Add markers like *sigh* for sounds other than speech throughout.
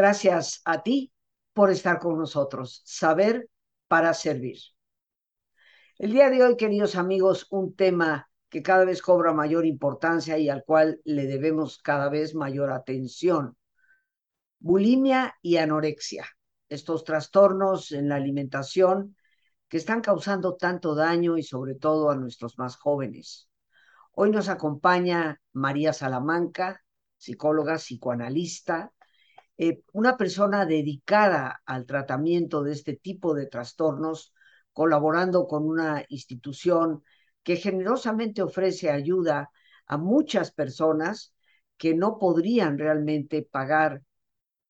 Gracias a ti por estar con nosotros. Saber para servir. El día de hoy, queridos amigos, un tema que cada vez cobra mayor importancia y al cual le debemos cada vez mayor atención. Bulimia y anorexia, estos trastornos en la alimentación que están causando tanto daño y sobre todo a nuestros más jóvenes. Hoy nos acompaña María Salamanca, psicóloga, psicoanalista, eh, una persona dedicada al tratamiento de este tipo de trastornos, colaborando con una institución que generosamente ofrece ayuda a muchas personas que no podrían realmente pagar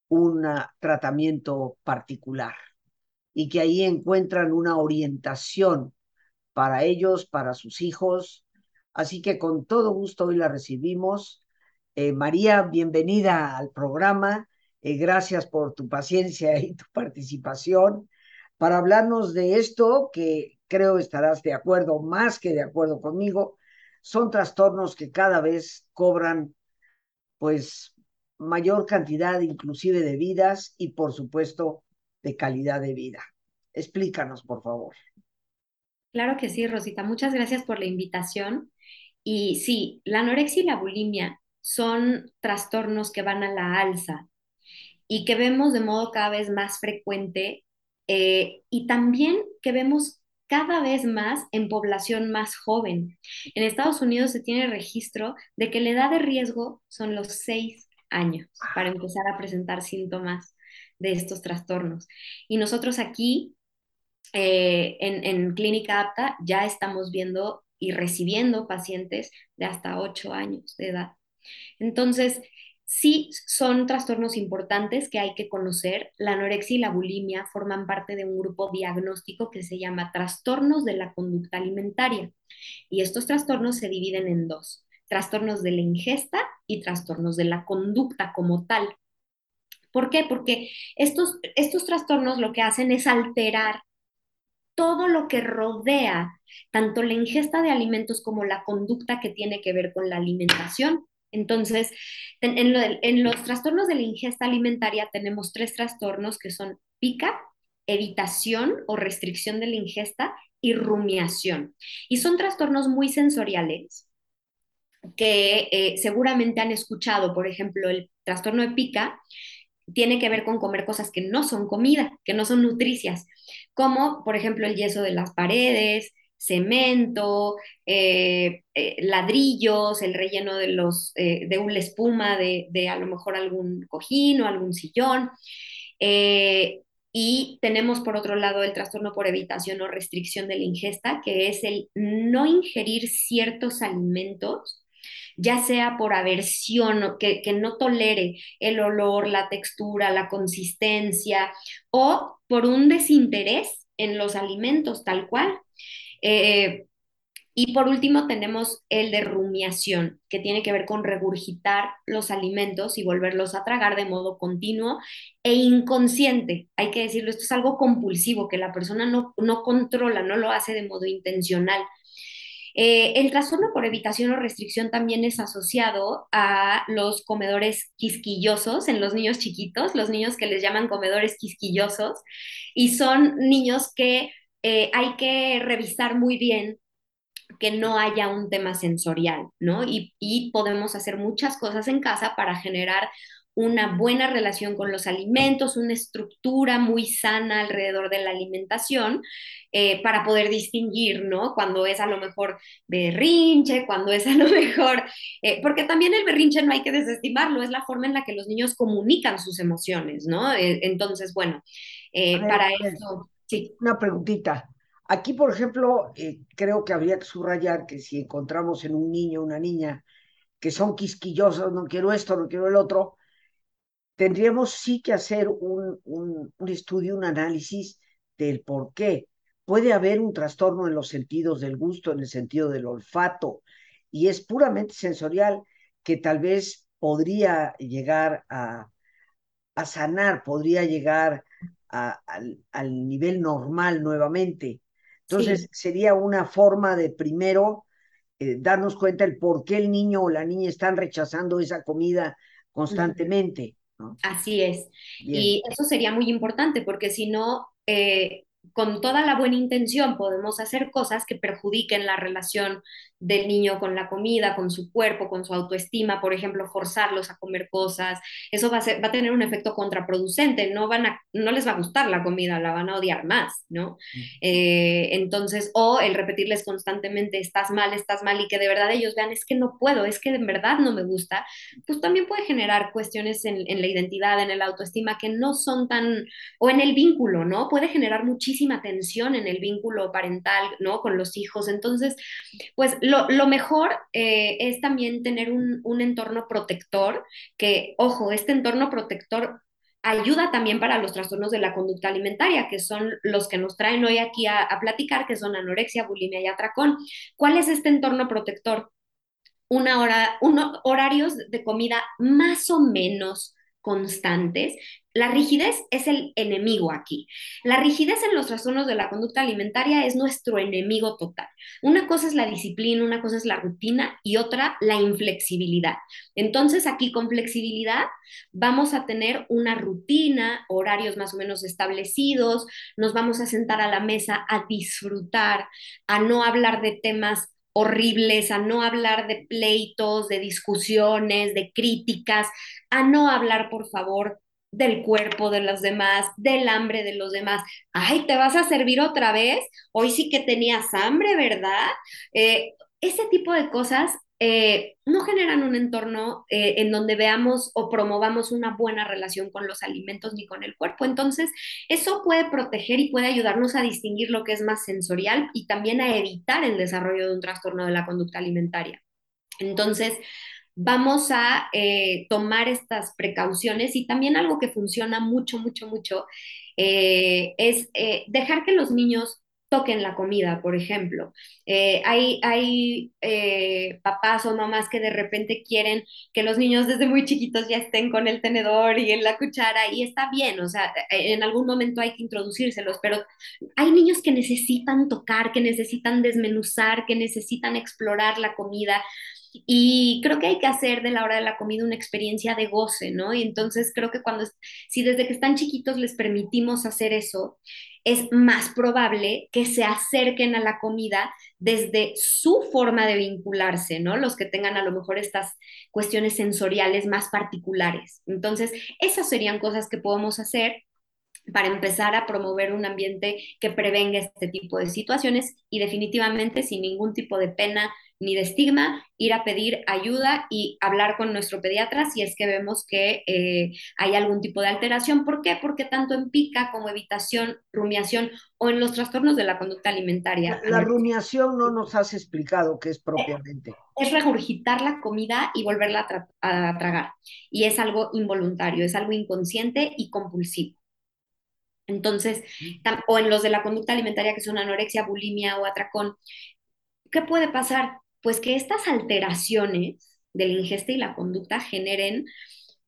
un tratamiento particular y que ahí encuentran una orientación para ellos, para sus hijos. Así que con todo gusto hoy la recibimos. Eh, María, bienvenida al programa. Eh, gracias por tu paciencia y tu participación para hablarnos de esto que creo estarás de acuerdo, más que de acuerdo conmigo. Son trastornos que cada vez cobran pues mayor cantidad inclusive de vidas y por supuesto de calidad de vida. Explícanos, por favor. Claro que sí, Rosita. Muchas gracias por la invitación. Y sí, la anorexia y la bulimia son trastornos que van a la alza y que vemos de modo cada vez más frecuente eh, y también que vemos cada vez más en población más joven. En Estados Unidos se tiene registro de que la edad de riesgo son los seis años para empezar a presentar síntomas de estos trastornos. Y nosotros aquí, eh, en, en Clínica Apta, ya estamos viendo y recibiendo pacientes de hasta ocho años de edad. Entonces, sí son trastornos importantes que hay que conocer. La anorexia y la bulimia forman parte de un grupo diagnóstico que se llama trastornos de la conducta alimentaria. Y estos trastornos se dividen en dos, trastornos de la ingesta y trastornos de la conducta como tal. ¿Por qué? Porque estos, estos trastornos lo que hacen es alterar todo lo que rodea tanto la ingesta de alimentos como la conducta que tiene que ver con la alimentación. Entonces, en, los trastornos de la ingesta alimentaria tenemos tres trastornos que son pica, evitación o restricción de la ingesta y rumiación. Y son trastornos muy sensoriales que eh, seguramente han escuchado, por ejemplo, el trastorno de pica tiene que ver con comer cosas que no son comida, que no son nutricias, como por ejemplo el yeso de las paredes, cemento, eh, eh, ladrillos, el relleno de, los, eh, de una espuma de, de, a lo mejor algún cojín o algún sillón. y tenemos por otro lado el trastorno por evitación o restricción de la ingesta, que es el no ingerir ciertos alimentos ya sea por aversión, que, que no tolere el olor, la textura, la consistencia, o por un desinterés en los alimentos tal cual. Eh, y por último tenemos el de rumiación, que tiene que ver con regurgitar los alimentos y volverlos a tragar de modo continuo e inconsciente. Hay que decirlo, esto es algo compulsivo, que la persona no, no controla, no lo hace de modo intencional. Eh, el trastorno por evitación o restricción también es asociado a los comedores quisquillosos en los niños chiquitos, los niños que les llaman comedores quisquillosos, y son niños que eh, hay que revisar muy bien que no haya un tema sensorial, ¿no? Y, y, podemos hacer muchas cosas en casa para generar una buena relación con los alimentos, una estructura muy sana alrededor de la alimentación, eh, para poder distinguir, ¿no? Cuando es a lo mejor berrinche, cuando es a lo *laughs* mejor, eh, porque también el berrinche no hay que desestimarlo, es la forma en la que los niños comunican sus emociones, ¿no? entonces, bueno, para eso una preguntita. Aquí, por ejemplo, eh, creo que habría que subrayar que si encontramos en un niño o una niña que son quisquillosos, no quiero esto, no quiero el otro, tendríamos sí que hacer un, un, un estudio, un análisis del por qué. Puede haber un trastorno en los sentidos del gusto, en el sentido del olfato, y es puramente sensorial que tal vez podría llegar a, a sanar, podría llegar al, nivel normal nuevamente. Entonces, sería una forma de primero eh, darnos cuenta el por qué el niño o la niña están rechazando esa comida constantemente. Así es. Y eso sería muy importante porque si no, eh, con toda la buena intención podemos hacer cosas que perjudiquen la relación del niño con la comida, con su cuerpo, con su autoestima, por ejemplo, forzarlos a comer cosas, eso va a, ser, va a tener un efecto contraproducente, no, van a, no les va a gustar la comida, la van a odiar más, ¿no? Eh, entonces, o el repetirles constantemente, estás mal, estás mal, y que de verdad ellos vean, es que no puedo, es que de verdad no me gusta, pues también puede generar cuestiones en, en la identidad, en el autoestima, que no son tan, o en el vínculo, ¿no? Puede generar muchísima tensión en el vínculo parental, ¿no? Con los hijos. Entonces, pues lo, mejor eh, es también tener un, entorno protector, que, ojo, este entorno protector ayuda también para los trastornos de la conducta alimentaria, que son los que nos traen hoy aquí a, platicar, que son anorexia, bulimia y atracón. ¿Cuál es este entorno protector? Una hora, unos horarios de comida más o menos constantes, la rigidez es el enemigo aquí. La rigidez en los trastornos de la conducta alimentaria es nuestro enemigo total. Una cosa es la disciplina, una cosa es la rutina y otra la inflexibilidad. Entonces aquí con flexibilidad vamos a tener una rutina, horarios más o menos establecidos, nos vamos a sentar a la mesa a disfrutar, a no hablar de temas horribles, a no hablar de pleitos, de discusiones, de críticas, a no hablar, por favor, del cuerpo de los demás, del hambre de los demás. Ay, ¿te vas a servir otra vez? Hoy sí que tenías hambre, ¿verdad? Eh, ese tipo de cosas eh, no generan un entorno eh, en donde veamos o promovamos una buena relación con los alimentos ni con el cuerpo. Entonces, eso puede proteger y puede ayudarnos a distinguir lo que es más sensorial y también a evitar el desarrollo de un trastorno de la conducta alimentaria. Entonces, vamos a eh, tomar estas precauciones y también algo que funciona mucho, mucho, mucho es dejar que los niños toquen la comida, por ejemplo. hay hay papás o mamás que de repente quieren que los niños desde muy chiquitos ya estén con el tenedor y en la cuchara y está bien, o sea, en algún momento hay que introducírselos, pero hay niños que necesitan tocar, que necesitan desmenuzar, que necesitan explorar la comida. Y creo que hay que hacer de la hora de la comida una experiencia de goce, ¿no? Y entonces creo que cuando, si desde que están chiquitos les permitimos hacer eso, es más probable que se acerquen a la comida desde su forma de vincularse, ¿no? Los que tengan a lo mejor estas cuestiones sensoriales más particulares. Entonces, esas serían cosas que podemos hacer para empezar a promover un ambiente que prevenga este tipo de situaciones y definitivamente sin ningún tipo de pena ni de estigma, ir a pedir ayuda y hablar con nuestro pediatra si es que vemos que eh, hay algún tipo de alteración. ¿Por qué? Porque tanto en pica como evitación, rumiación o en los trastornos de la conducta alimentaria. La, rumiación no nos has explicado qué es propiamente. Es regurgitar la comida y volverla a tragar. Y es algo involuntario, es algo inconsciente y compulsivo. Entonces, o en los de la conducta alimentaria que son anorexia, bulimia o atracón, ¿qué puede pasar? Pues que estas alteraciones de la ingesta y la conducta generen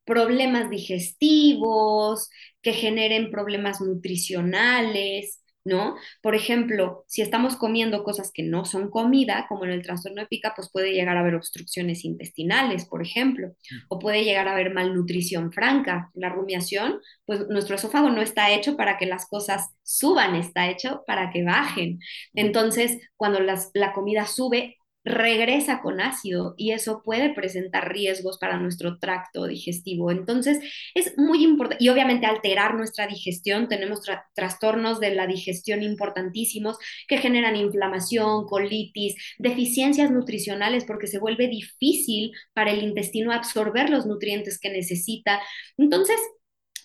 problemas digestivos, que generen problemas nutricionales, ¿no? Por ejemplo, si estamos comiendo cosas que no son comida, como en el trastorno de pica, pues puede llegar a haber obstrucciones intestinales, por ejemplo, o puede llegar a haber malnutrición franca. La rumiación, pues nuestro esófago no está hecho para que las cosas suban, está hecho para que bajen. Entonces, cuando la comida sube, regresa con ácido y eso puede presentar riesgos para nuestro tracto digestivo. Entonces, es muy importante y obviamente alterar nuestra digestión. Tenemos trastornos de la digestión importantísimos que generan inflamación, colitis, deficiencias nutricionales porque se vuelve difícil para el intestino absorber los nutrientes que necesita. Entonces,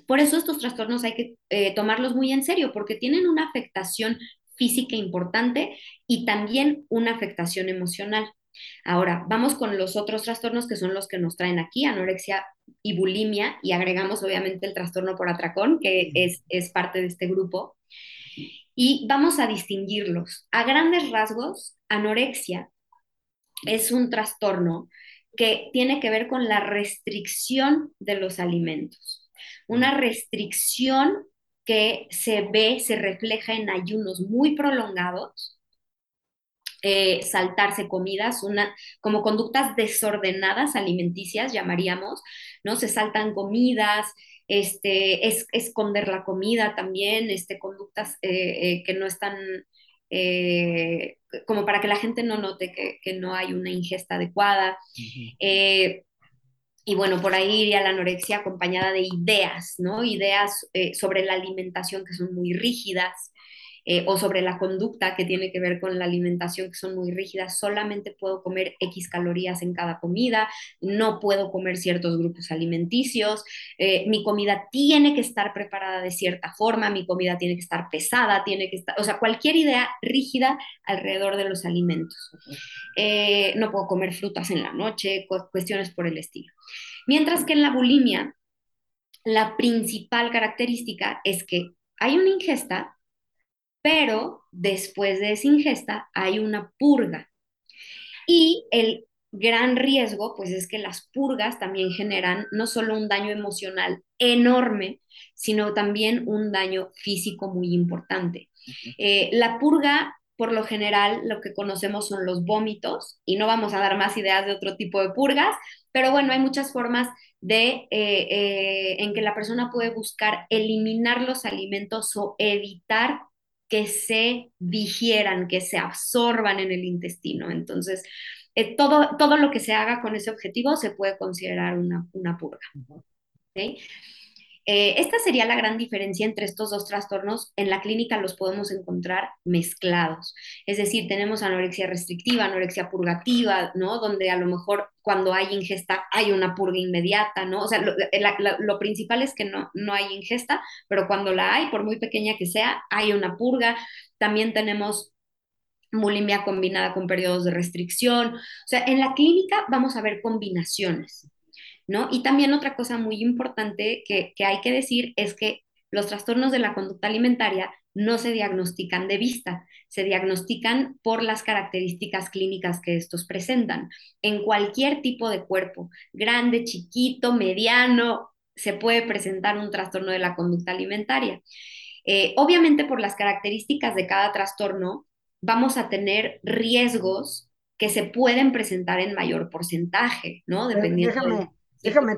por eso estos trastornos hay que eh, tomarlos muy en serio porque tienen una afectación física importante y también una afectación emocional. Ahora, vamos con los otros trastornos que son los que nos traen aquí, anorexia y bulimia, y agregamos obviamente el trastorno por atracón, que es, es parte de este grupo. Y vamos a distinguirlos. A grandes rasgos, anorexia es un trastorno que tiene que ver con la restricción de los alimentos. Una restricción que se ve, se refleja en ayunos muy prolongados eh, saltarse comidas, una, como conductas desordenadas alimenticias, llamaríamos, ¿no? Se saltan comidas, este, es, esconder la comida también, este, conductas eh, eh, que no están, como para que la gente no note que, no hay una ingesta adecuada. Y bueno, por ahí iría la anorexia acompañada de ideas, ¿no? Ideas sobre la alimentación que son muy rígidas, eh, o sobre la conducta que tiene que ver con la alimentación, que son muy rígidas, solamente puedo comer X calorías en cada comida, no puedo comer ciertos grupos alimenticios, eh, mi comida tiene que estar preparada de cierta forma, mi comida tiene que estar pesada, tiene que estar, o sea, cualquier idea rígida alrededor de los alimentos. Eh, no puedo comer frutas en la noche, cuestiones por el estilo. Mientras que en la bulimia, la principal característica es que hay una ingesta, pero después de esa ingesta hay una purga. Y el gran riesgo, pues es que las purgas también generan no solo un daño emocional enorme, sino también un daño físico muy importante. Eh, la purga, por lo general, lo que conocemos son los vómitos, y no vamos a dar más ideas de otro tipo de purgas, pero bueno, hay muchas formas de eh, eh, en que la persona puede buscar eliminar los alimentos o evitar que se digieran, que se absorban en el intestino. Entonces, eh, todo, todo lo que se haga con ese objetivo se puede considerar una, una purga. ¿okay? Eh, esta sería la gran diferencia entre estos dos trastornos. En la clínica los podemos encontrar mezclados. Es decir, tenemos anorexia restrictiva, anorexia purgativa, ¿no? Donde a lo mejor cuando hay ingesta hay una purga inmediata, ¿no? O sea, lo, lo principal es que no, no hay ingesta, pero cuando la hay, por muy pequeña que sea, hay una purga. También tenemos bulimia combinada con periodos de restricción. O sea, en la clínica vamos a ver combinaciones. ¿No? Y también otra cosa muy importante que, hay que decir es que los trastornos de la conducta alimentaria no se diagnostican de vista, se diagnostican por las características clínicas que estos presentan. En cualquier tipo de cuerpo, grande, chiquito, mediano, se puede presentar un trastorno de la conducta alimentaria. Eh, obviamente por las características de cada trastorno, vamos a tener riesgos que se pueden presentar en mayor porcentaje, ¿no? Dependiendo Déjame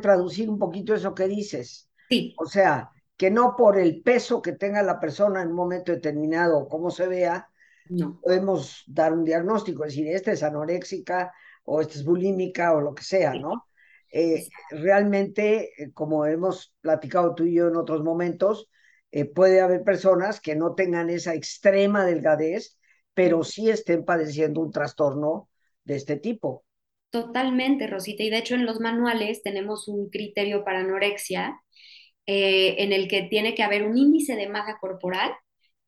traducir un poquito eso que dices. Sí. O sea, que no por el peso que tenga la persona en un momento determinado o cómo se vea, no. podemos dar un diagnóstico, es decir, esta es anoréxica o esta es bulímica o lo que sea, ¿no? Eh, realmente, eh, como hemos platicado tú y yo en otros momentos, eh, puede haber personas que no tengan esa extrema delgadez, pero sí estén padeciendo un trastorno de este tipo. Totalmente, Rosita. Y de hecho en los manuales tenemos un criterio para anorexia eh, en el que tiene que haber un índice de masa corporal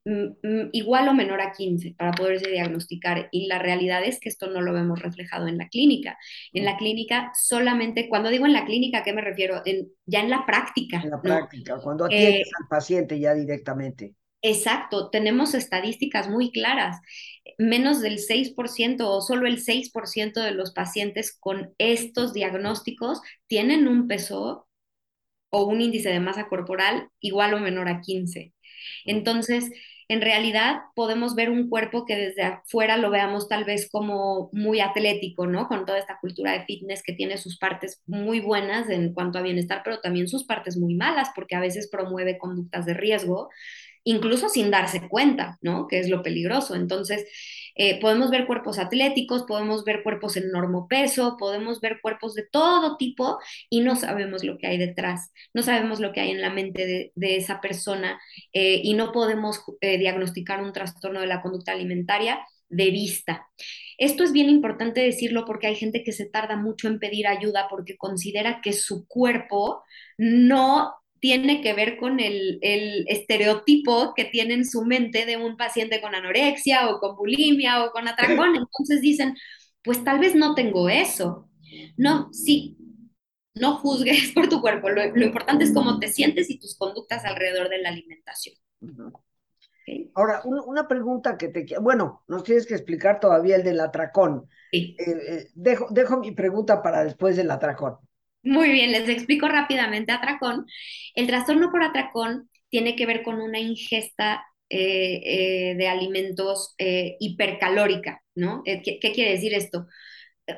mm, mm, igual o menor a 15 para poderse diagnosticar. Y la realidad es que esto no lo vemos reflejado en la clínica. En la clínica solamente, cuando digo en la clínica, ¿a qué me refiero? ya en la práctica. En la práctica, cuando atiendes eh, al paciente ya directamente. Exacto, tenemos estadísticas muy claras. Menos del 6% o solo el 6% de los pacientes con estos diagnósticos tienen un peso o un índice de masa corporal igual o menor a 15. Entonces, en realidad podemos ver un cuerpo que desde afuera lo veamos tal vez como muy atlético, ¿no? Con toda esta cultura de fitness que tiene sus partes muy buenas en cuanto a bienestar, pero también sus partes muy malas, porque a veces promueve conductas de riesgo incluso sin darse cuenta, ¿no? Que es lo peligroso. Entonces, eh, podemos ver cuerpos atléticos, podemos ver cuerpos en peso, podemos ver cuerpos de todo tipo y no sabemos lo que hay detrás, no sabemos lo que hay en la mente de, esa persona eh, y no podemos eh, diagnosticar un trastorno de la conducta alimentaria de vista. Esto es bien importante decirlo porque hay gente que se tarda mucho en pedir ayuda porque considera que su cuerpo no tiene que ver con el, estereotipo que tiene en su mente de un paciente con anorexia o con bulimia o con atracón. *laughs* Entonces dicen, pues tal vez no tengo eso. No, sí, no juzgues *laughs* por tu cuerpo. Lo, importante es cómo te sientes y tus conductas alrededor de la alimentación. Ahora, una pregunta que te... Bueno, nos tienes que explicar todavía el del atracón. Sí. Eh, eh, dejo, dejo mi pregunta para después del atracón. Muy bien, les explico rápidamente atracón. El trastorno por atracón tiene que ver con una ingesta de alimentos hipercalórica, ¿no? ¿Qué, ¿Qué quiere decir esto?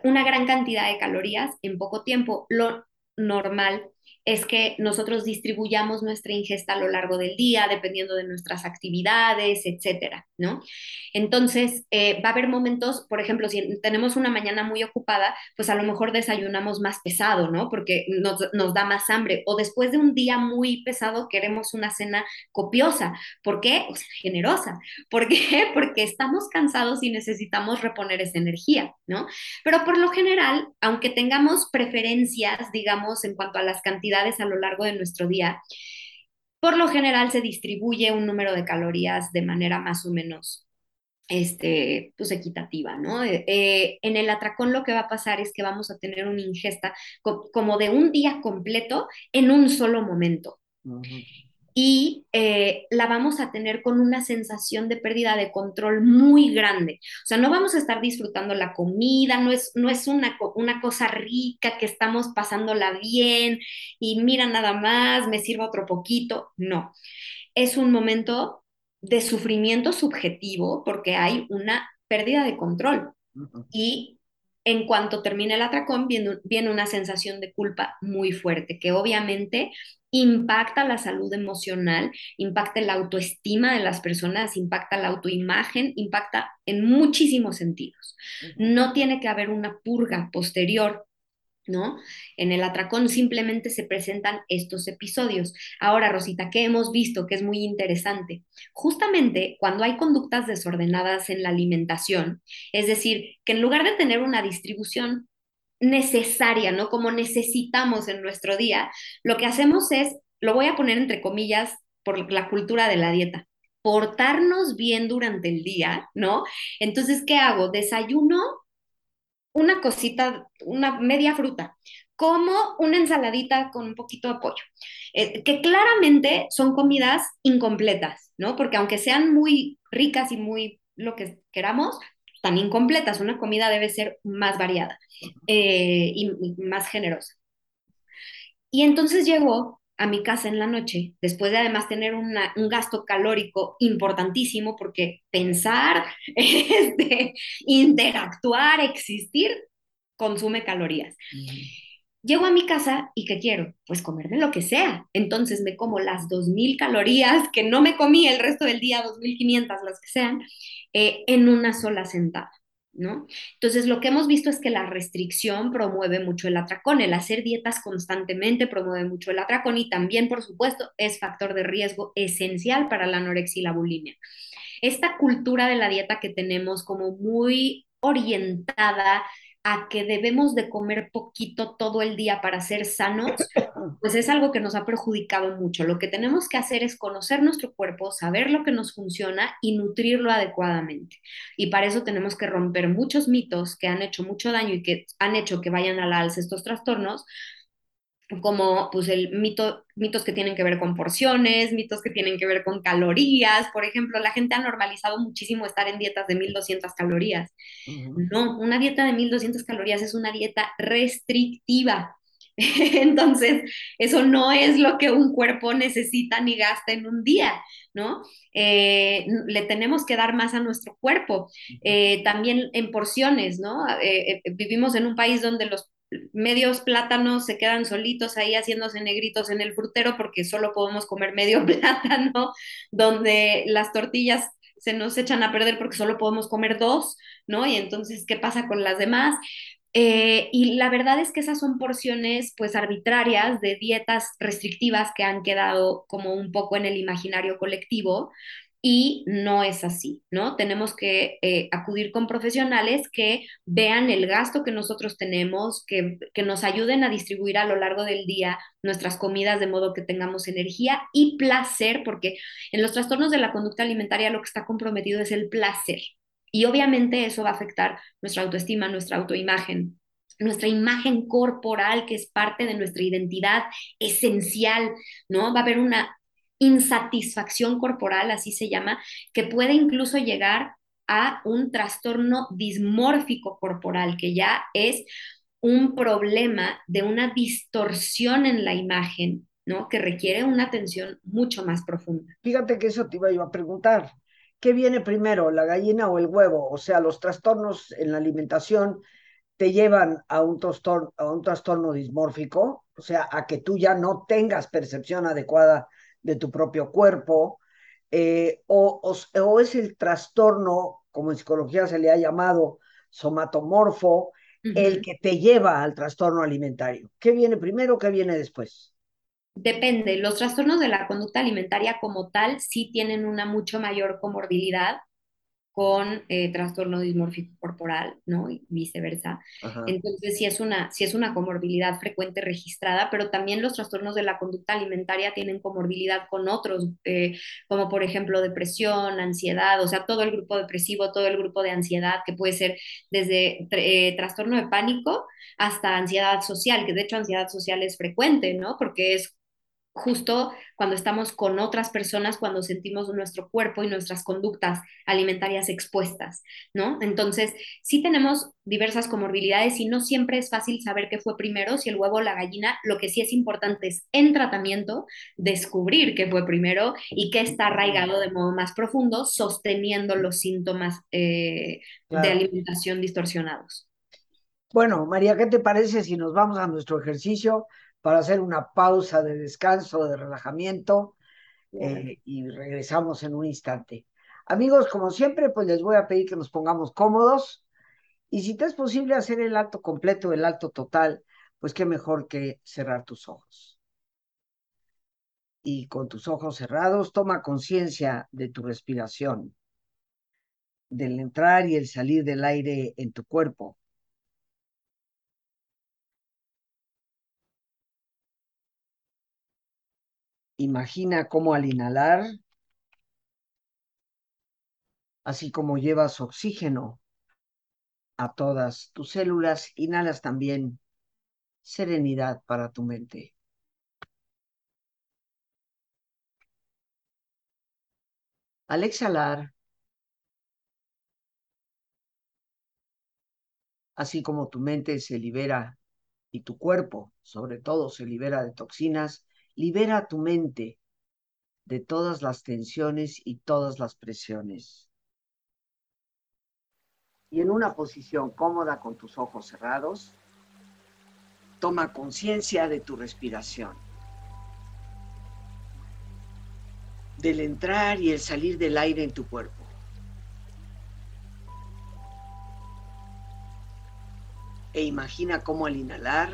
Una gran cantidad de calorías en poco tiempo. Lo normal es que nosotros distribuyamos nuestra ingesta a lo largo del día, dependiendo de nuestras actividades, etcétera, ¿no? Entonces, eh, va a haber momentos, por ejemplo, si tenemos una mañana muy ocupada, pues a lo mejor desayunamos más pesado, ¿no? Porque nos, nos da más hambre. O después de un día muy pesado, queremos una cena copiosa. ¿Por qué? O sea, generosa. ¿Por qué? *laughs* Porque estamos cansados y necesitamos reponer esa energía, ¿no? Pero por lo general, aunque tengamos preferencias, digamos, en cuanto a las cantidades, a lo largo de nuestro día, por lo general se distribuye un número de calorías de manera más o menos este, pues equitativa, ¿no? Eh, eh, en el atracón lo que va a pasar es que vamos a tener una ingesta como de un día completo en un solo momento y eh, la vamos a tener con una sensación de pérdida de control muy grande. O sea, no vamos a estar disfrutando la comida, no es, no es una, una cosa rica que estamos pasándola bien y mira nada más, me sirva otro poquito. No, es un momento de sufrimiento subjetivo porque hay una pérdida de control. Y en cuanto termine el atracón, viene, viene, una sensación de culpa muy fuerte, que obviamente impacta la salud emocional, impacta la autoestima de las personas, impacta la autoimagen, impacta en muchísimos sentidos. No tiene que haber una purga posterior. ¿No? En el atracón simplemente se presentan estos episodios. Ahora, Rosita, ¿qué hemos visto que es muy interesante? Justamente cuando hay conductas desordenadas en la alimentación, es decir, que en lugar de tener una distribución necesaria, ¿no? Como necesitamos en nuestro día, lo que hacemos es, lo voy a poner entre comillas por la cultura de la dieta, portarnos bien durante el día, ¿no? Entonces, ¿qué hago? Desayuno una cosita, una media fruta, como una ensaladita con un poquito de pollo, eh, que claramente son comidas incompletas, ¿no? Porque aunque sean muy ricas y muy lo que queramos, tan incompletas. Una comida debe ser más variada eh, y, más generosa. Y entonces llegó a mi casa en la noche, después de además tener un gasto calórico importantísimo, porque pensar, *laughs* este, interactuar, existir, consume calorías. Llego a mi casa y ¿qué quiero? Pues comerme lo que sea. Entonces me como las 2.000 calorías que no me comí el resto del día, 2.500, las que sean, eh, en una sola sentada. ¿No? Entonces, lo que hemos visto es que la restricción promueve mucho el atracón, el hacer dietas constantemente promueve mucho el atracón y también, por supuesto, es factor de riesgo esencial para la anorexia y la bulimia. Esta cultura de la dieta que tenemos como muy orientada a que debemos de comer poquito todo el día para ser sanos, *laughs* pues es algo que nos ha perjudicado mucho. Lo que tenemos que hacer es conocer nuestro cuerpo, saber lo que nos funciona y nutrirlo adecuadamente. Y para eso tenemos que romper muchos mitos que han hecho mucho daño y que han hecho que vayan a la alza estos trastornos, como pues el mito, mitos que tienen que ver con porciones, mitos que tienen que ver con calorías. Por ejemplo, la gente ha normalizado muchísimo estar en dietas de 1200 calorías. No, una dieta de 1200 calorías es una dieta restrictiva. *laughs* Entonces, eso no es lo que un cuerpo necesita ni gasta en un día, ¿no? Eh, le tenemos que dar más a nuestro cuerpo, eh, también en porciones, ¿no? Eh, vivimos en un país donde los medios plátanos se quedan solitos ahí haciéndose negritos en el frutero porque solo podemos comer medio *laughs* plátano, donde las tortillas se nos echan a perder porque solo podemos comer dos, ¿no? Y entonces, ¿qué pasa con las demás? Eh, y la verdad es que esas son porciones pues arbitrarias de dietas restrictivas que han quedado como un poco en el imaginario colectivo, y no es así, ¿no? Tenemos que eh, acudir con profesionales que vean el gasto que nosotros tenemos, que, que, nos ayuden a distribuir a lo largo del día nuestras comidas de modo que tengamos energía y placer, porque en los trastornos de la conducta alimentaria lo que está comprometido es el placer. Y obviamente eso va a afectar nuestra autoestima, nuestra autoimagen, nuestra imagen corporal, que es parte de nuestra identidad esencial, ¿no? Va a haber una insatisfacción corporal, así se llama, que puede incluso llegar a un trastorno dismórfico corporal, que ya es un problema de una distorsión en la imagen ¿no? Que requiere una atención mucho más profunda. Fíjate que eso te iba a preguntar. ¿Qué viene primero, la gallina o el huevo? O sea, los trastornos en la alimentación te llevan a un, trastorno, a un trastorno dismórfico, o sea, a que tú ya no tengas percepción adecuada de tu propio cuerpo, eh, o, o, o, es el trastorno, como en psicología se le ha llamado, somatomorfo, uh -huh. el que te lleva al trastorno alimentario. ¿Qué viene primero, qué viene después? Depende, los trastornos de la conducta alimentaria como tal sí tienen una mucho mayor comorbilidad con eh, trastorno dismórfico corporal, ¿no? Y viceversa. Ajá. Entonces, sí es, una, sí es una comorbilidad frecuente registrada, pero también los trastornos de la conducta alimentaria tienen comorbilidad con otros, eh, como por ejemplo depresión, ansiedad, o sea, todo el grupo depresivo, todo el grupo de ansiedad, que puede ser desde eh, trastorno de pánico hasta ansiedad social, que de hecho ansiedad social es frecuente, ¿no? Porque es justo cuando estamos con otras personas, cuando sentimos nuestro cuerpo y nuestras conductas alimentarias expuestas, ¿no? Entonces, sí tenemos diversas comorbilidades y no siempre es fácil saber qué fue primero, si el huevo o la gallina. Lo que sí es importante es en tratamiento descubrir qué fue primero y qué está arraigado de modo más profundo, sosteniendo los síntomas eh, claro. de alimentación distorsionados. Bueno, María, ¿qué te parece si nos vamos a nuestro ejercicio? Para hacer una pausa de descanso, de relajamiento, eh, y regresamos en un instante. Amigos, como siempre, pues les voy a pedir que nos pongamos cómodos, y si te es posible hacer el acto completo, el acto total, pues qué mejor que cerrar tus ojos. Y con tus ojos cerrados, toma conciencia de tu respiración, del entrar y el salir del aire en tu cuerpo. Imagina cómo al inhalar, así como llevas oxígeno a todas tus células, inhalas también serenidad para tu mente. Al exhalar, así como tu mente se libera y tu cuerpo, sobre todo, se libera de toxinas, libera tu mente de todas las tensiones y todas las presiones. Y en una posición cómoda con tus ojos cerrados, toma conciencia de tu respiración, del entrar y el salir del aire en tu cuerpo. E imagina cómo al inhalar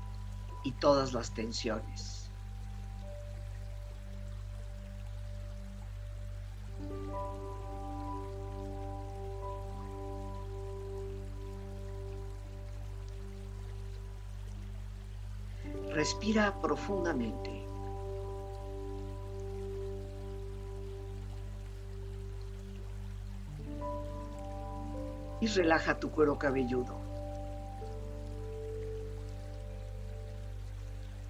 y todas las tensiones. Respira profundamente. Y relaja tu cuero cabelludo.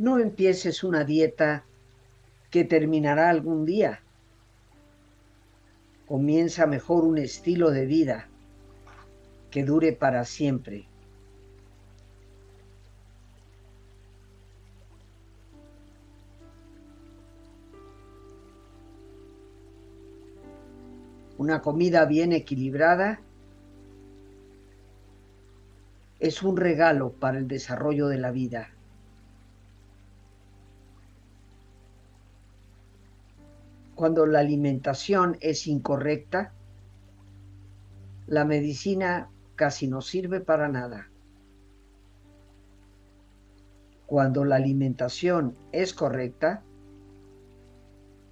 No empieces una dieta que terminará algún día. Comienza mejor un estilo de vida que dure para siempre. Una comida bien equilibrada es un regalo para el desarrollo de la vida. Cuando la alimentación es incorrecta, la medicina casi no sirve para nada. Cuando la alimentación es correcta,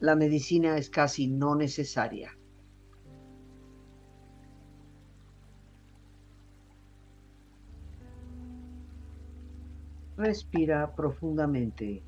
la medicina es casi no necesaria. Respira profundamente.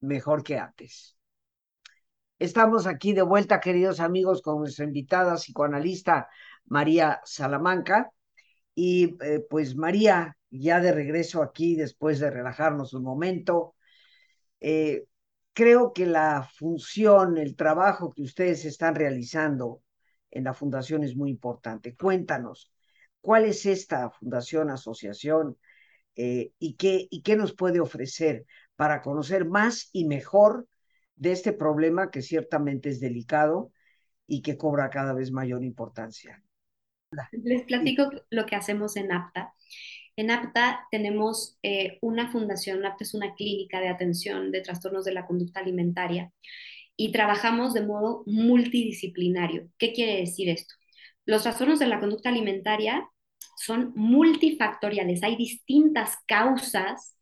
mejor que antes. Estamos aquí de vuelta, queridos amigos, con nuestra invitada psicoanalista María Salamanca. Y eh, pues María, ya de regreso aquí, después de relajarnos un momento, eh, creo que la función, el trabajo que ustedes están realizando en la fundación es muy importante. Cuéntanos, ¿cuál es esta fundación, asociación eh, y, qué, y qué nos puede ofrecer para conocer más y mejor de este problema que ciertamente es delicado y que cobra cada vez mayor importancia? Les platico lo que hacemos en APTA. En APTA tenemos eh, una fundación, APTA es una clínica de atención de trastornos de la conducta alimentaria y trabajamos de modo multidisciplinario. ¿Qué quiere decir esto? Los trastornos de la conducta alimentaria son multifactoriales, hay distintas causas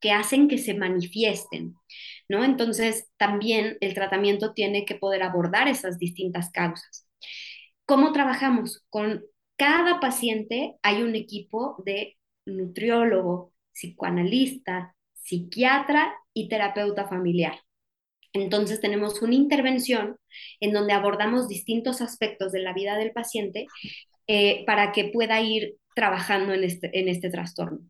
que, hacen que se manifiesten, ¿no? Entonces, también el tratamiento tiene que poder abordar esas distintas causas. ¿Cómo trabajamos? Con cada paciente hay un equipo de nutriólogo, psicoanalista, psiquiatra y terapeuta familiar. Entonces tenemos una intervención en donde abordamos distintos aspectos de la vida del paciente eh, para que pueda ir trabajando en este, en este trastorno.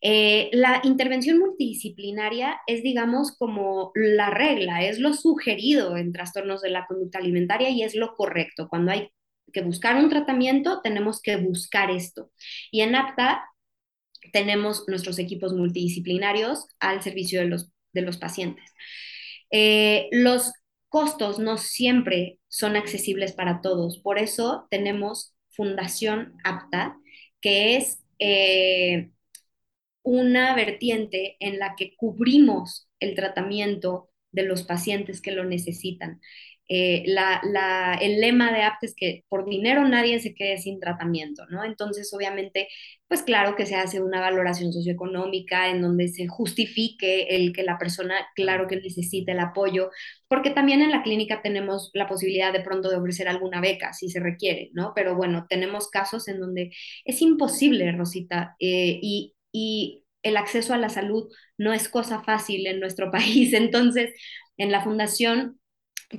Eh, la intervención multidisciplinaria es, digamos, como la regla, es lo sugerido en trastornos de la conducta alimentaria y es lo correcto. Cuando hay que buscar un tratamiento, tenemos que buscar esto. Y en APTA tenemos nuestros equipos multidisciplinarios al servicio de los, de los pacientes. Eh, los costos no siempre son accesibles para todos, por eso tenemos Fundación APTA, que es eh, una vertiente en la que cubrimos el tratamiento de los pacientes que lo necesitan. Eh, la, el lema de APT es que por dinero nadie se quede sin tratamiento, ¿no? Entonces, obviamente, pues claro que se hace una valoración socioeconómica en donde se justifique el que la persona, claro que necesite el apoyo, porque también en la clínica tenemos la posibilidad de pronto de ofrecer alguna beca si se requiere, ¿no? Pero bueno, tenemos casos en donde es imposible, Rosita, eh, y, y el acceso a la salud no es cosa fácil en nuestro *laughs* país. Entonces, en la fundación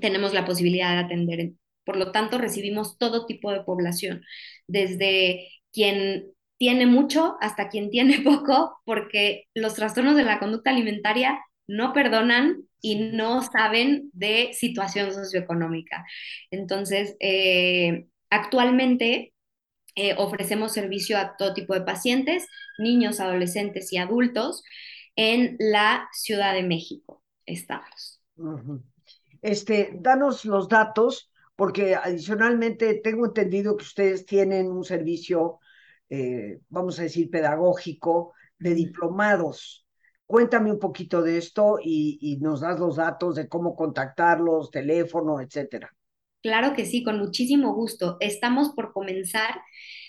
tenemos la posibilidad de atender. Por lo tanto, recibimos todo tipo de población, desde quien tiene mucho hasta quien tiene *laughs* poco, porque los trastornos de la conducta alimentaria no perdonan y no saben de situación socioeconómica. Entonces, eh, actualmente eh, ofrecemos servicio a todo tipo de pacientes, niños, adolescentes y adultos en la Ciudad de México. Estamos. Este, danos los datos, porque adicionalmente tengo entendido que ustedes tienen un servicio, eh, vamos a decir, pedagógico de diplomados. Cuéntame un poquito de esto y, y nos das los datos de cómo contactarlos, teléfono, etcétera. Claro que sí, con muchísimo gusto. Estamos por comenzar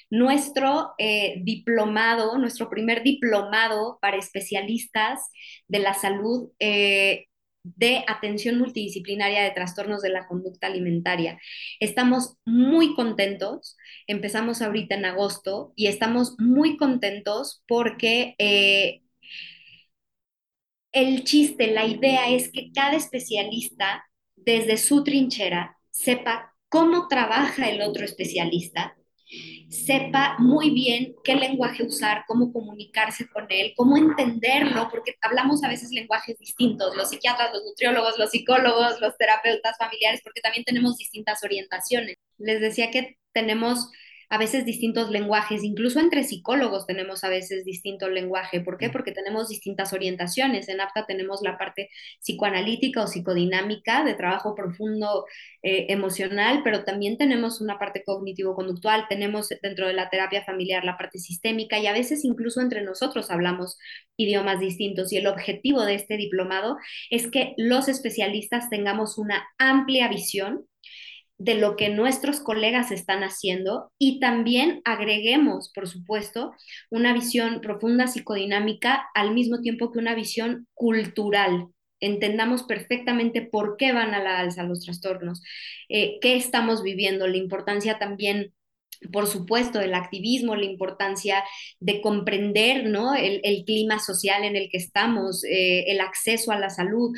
nuestro eh, diplomado, nuestro primer diplomado para especialistas de la salud eh, de atención multidisciplinaria de trastornos de la conducta alimentaria. Estamos muy contentos, empezamos ahorita en agosto y estamos muy contentos porque eh, el chiste, la idea es que cada especialista desde su trinchera sepa cómo trabaja el otro especialista sepa muy bien qué lenguaje usar, cómo comunicarse con él, cómo entenderlo, porque hablamos a veces lenguajes distintos, los psiquiatras, los nutriólogos, los psicólogos, los terapeutas familiares, porque también tenemos distintas orientaciones. Les decía que tenemos a veces distintos lenguajes, incluso entre psicólogos tenemos a veces distinto lenguaje. ¿Por qué? Porque tenemos distintas orientaciones. En APTA tenemos la parte psicoanalítica o psicodinámica de trabajo profundo eh, emocional, pero también tenemos una parte cognitivo-conductual, tenemos dentro de la terapia familiar la parte sistémica y a veces incluso entre nosotros hablamos idiomas distintos. Y el objetivo de este diplomado es que los especialistas tengamos una amplia visión de lo que nuestros colegas están haciendo y también agreguemos, por supuesto, una visión profunda psicodinámica al mismo tiempo que una visión cultural. Entendamos perfectamente por qué van a la alza los trastornos, eh, qué estamos viviendo, la importancia también por supuesto, del activismo, la importancia de comprender ¿no? el, clima social en el que estamos, eh, el acceso a la salud.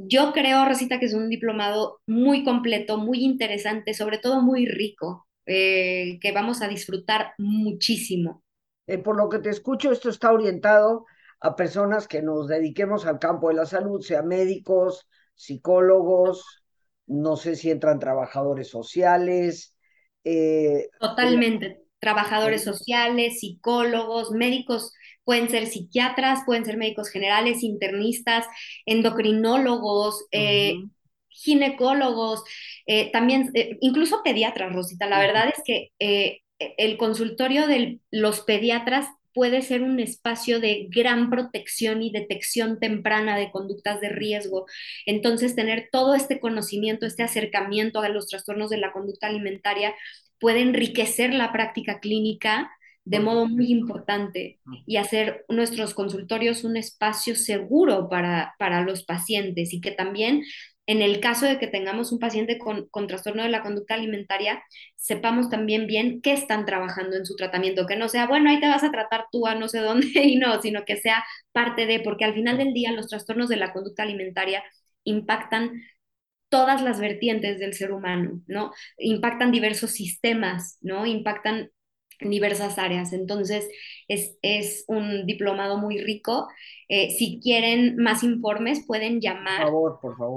Yo creo, Rosita, que es un diplomado muy completo, muy interesante, sobre todo muy rico, eh, que vamos a disfrutar muchísimo. Eh, por lo que te escucho, esto está orientado a personas que nos dediquemos al campo de la salud, sea médicos, psicólogos, no sé si entran trabajadores sociales. Eh, Totalmente, trabajadores sociales, psicólogos, médicos pueden ser psiquiatras, pueden ser médicos generales, internistas, endocrinólogos, eh, ginecólogos, eh, también eh, incluso pediatras, Rosita. La verdad es que el consultorio de los pediatras puede ser un espacio de gran protección y detección temprana de conductas de riesgo. Entonces, tener todo este conocimiento, este acercamiento a los trastornos de la conducta alimentaria puede enriquecer la práctica clínica de modo muy importante y hacer nuestros consultorios un espacio seguro para, para los pacientes y que también en el caso de que tengamos un paciente con, con, trastorno de la conducta alimentaria, sepamos también bien qué están trabajando en su tratamiento, que no sea, bueno, ahí te vas a tratar tú a no sé dónde *laughs* y no, sino que sea parte de, porque al final del día los trastornos de la conducta alimentaria impactan todas las vertientes del ser humano, ¿no? Impactan diversos sistemas, ¿no? Impactan en diversas áreas. Entonces, es, un diplomado muy rico. Eh, si quieren más informes, pueden llamar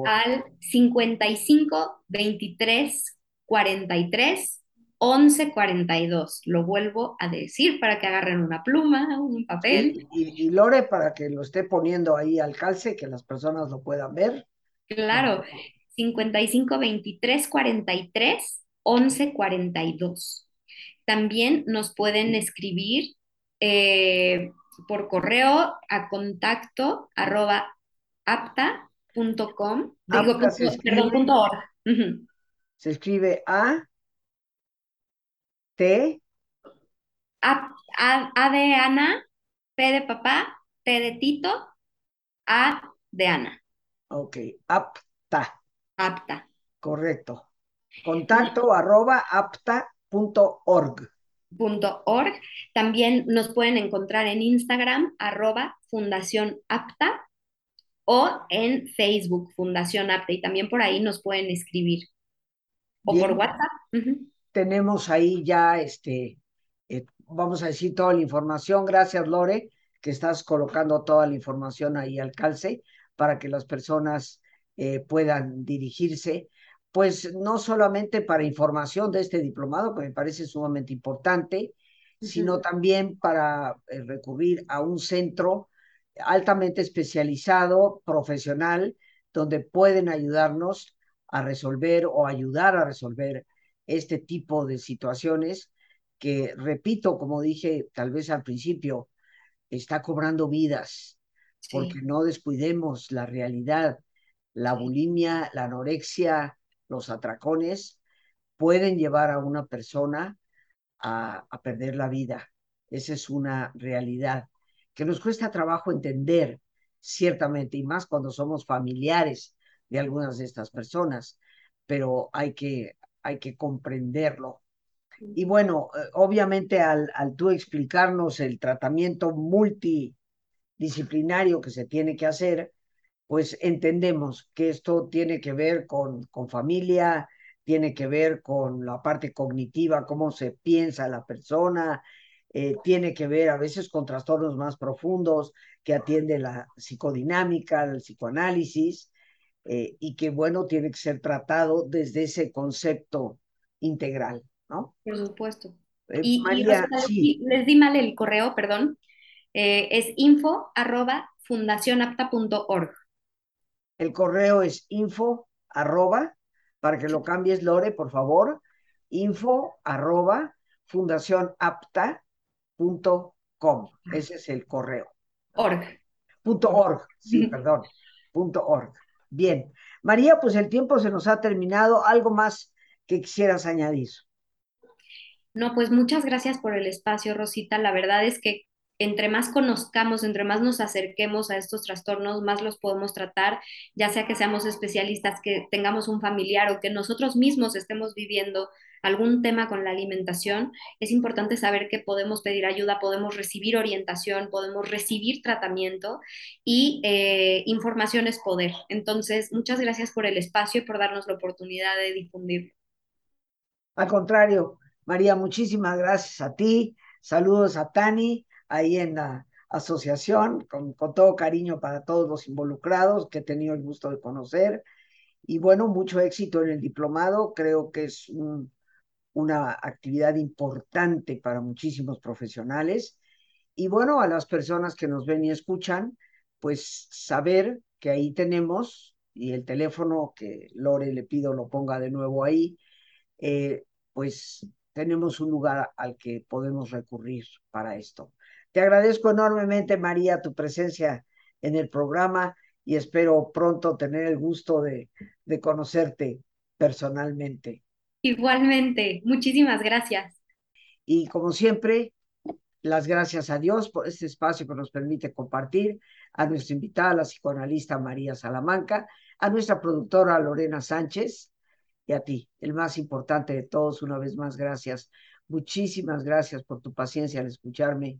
al 55 23 43 11 42. Lo vuelvo a decir para que agarren una pluma, un papel. y, y, Lore, para que lo esté poniendo ahí al calce, que las personas lo puedan ver. Claro, 55 23 43 11 42. También nos pueden escribir eh, por correo a contacto arroba apta.com. Digo, perdón, punto org. Se escribe A, T. A, a, de Ana, P de papá, T de Tito, A de Ana. Ok, apta. Apta. Correcto. Contacto arroba apta .org. .org. También nos pueden encontrar en Instagram, arroba Fundación Apta, o en Facebook, Fundación Apta, y también por ahí nos pueden escribir. O por WhatsApp. Tenemos ahí ya, este, eh, vamos a decir toda la información. Gracias, Lore, que estás colocando toda la información ahí al calce para que las personas eh, puedan dirigirse pues no solamente para información de este diplomado, que me parece sumamente importante, sino también para eh, recurrir a un centro altamente especializado, profesional, donde pueden ayudarnos a resolver o ayudar a resolver este tipo de situaciones que, repito, como dije tal vez al principio, está cobrando vidas, porque no descuidemos la realidad. La bulimia, la anorexia, los atracones pueden llevar a una persona a, perder la vida. Esa es una realidad que nos cuesta trabajo entender, ciertamente, y más cuando somos familiares de algunas de estas personas, pero hay que, hay que comprenderlo. Y bueno, eh, obviamente al, al tú explicarnos el tratamiento multidisciplinario que se tiene que hacer, pues entendemos que esto tiene que ver con, con familia, tiene que ver con la parte cognitiva, cómo se piensa la persona, eh, tiene que ver a veces con trastornos más profundos que atiende la psicodinámica, el psicoanálisis, eh, y que bueno, tiene que ser tratado desde ese concepto integral. ¿no? Por supuesto. Eh, y, María, sí, les di mal el correo, perdón. Es info arroba fundacionapta.org. el correo es info arroba, para que lo cambies, Lore, por favor, info arroba fundacionapta.com. Ese es el correo. Org. Punto org, sí, perdón. Punto org. Bien. María, pues el tiempo se nos ha terminado. ¿Algo más que quisieras añadir? No, pues muchas gracias por el espacio, Rosita. La verdad es que entre más conozcamos, entre más nos acerquemos a estos trastornos, más los podemos tratar, ya sea que seamos especialistas, que tengamos un familiar o que nosotros mismos estemos viviendo algún tema con la alimentación, es importante saber que podemos pedir ayuda, podemos recibir orientación, podemos recibir tratamiento y eh, información es poder. Entonces, muchas gracias por el espacio y por darnos la oportunidad de difundirlo. Al contrario, María, muchísimas gracias a ti. Saludos a Tani ahí en la asociación, con, con, todo cariño para todos los involucrados que he tenido el gusto de conocer. Y bueno, mucho éxito en el diplomado. Creo que es un, una actividad importante para muchísimos profesionales. Y bueno, a las personas que nos ven y escuchan, pues saber que ahí tenemos, y el teléfono que Lore le pido lo ponga de nuevo ahí, eh, pues tenemos un lugar al que podemos recurrir para esto. Te agradezco enormemente, María, tu presencia en el programa y espero pronto tener el gusto de, de conocerte personalmente. Igualmente, muchísimas gracias. Y como siempre, las gracias a Dios por este espacio que nos permite compartir, a nuestra invitada, la psicoanalista María Salamanca, a nuestra productora Lorena Sánchez y a ti, el más importante de todos, una vez más, gracias. Muchísimas gracias por tu paciencia al escucharme